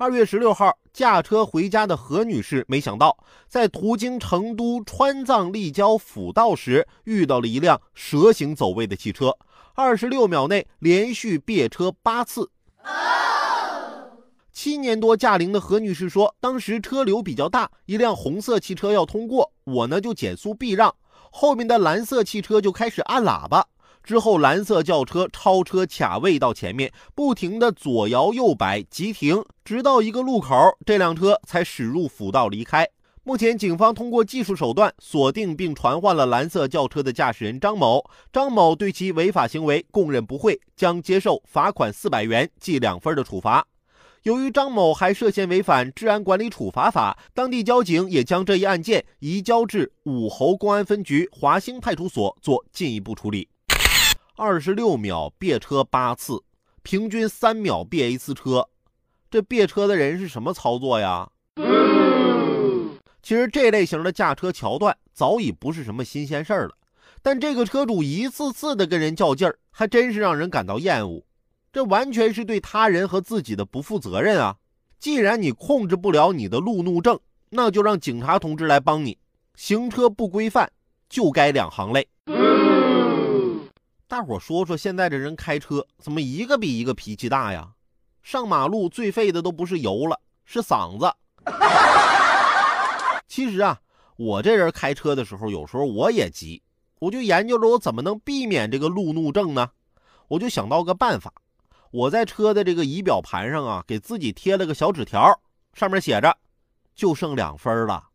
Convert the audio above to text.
二月十六号，驾车回家的何女士，没想到在途经成都川藏立交辅道时，遇到了一辆蛇形走位的汽车，二十六秒内连续别车八次。七年多驾龄的何女士说，当时车流比较大，一辆红色汽车要通过，我呢就减速避让，后面的蓝色汽车就开始按喇叭。之后，蓝色轿车超车卡位到前面，不停的左摇右摆急停，直到一个路口，这辆车才驶入辅道离开。目前，警方通过技术手段锁定并传唤了蓝色轿车的驾驶人张某。张某对其违法行为供认不讳，将接受罚款四百元、记两分的处罚。由于张某还涉嫌违反治安管理处罚法，当地交警也将这一案件移交至武侯公安分局华兴派出所做进一步处理。二十六秒别车八次，平均三秒别一次车，这别车的人是什么操作呀？其实这类型的驾车桥段早已不是什么新鲜事儿了，但这个车主一次次的跟人较劲儿，还真是让人感到厌恶。这完全是对他人和自己的不负责任啊！既然你控制不了你的路怒症，那就让警察同志来帮你。行车不规范，就该两行泪。大伙说说，现在这人开车怎么一个比一个脾气大呀？上马路最费的都不是油了，是嗓子。其实啊，我这人开车的时候，有时候我也急，我就研究着我怎么能避免这个路怒症呢？我就想到个办法，我在车的这个仪表盘上啊，给自己贴了个小纸条，上面写着：“就剩两分了。”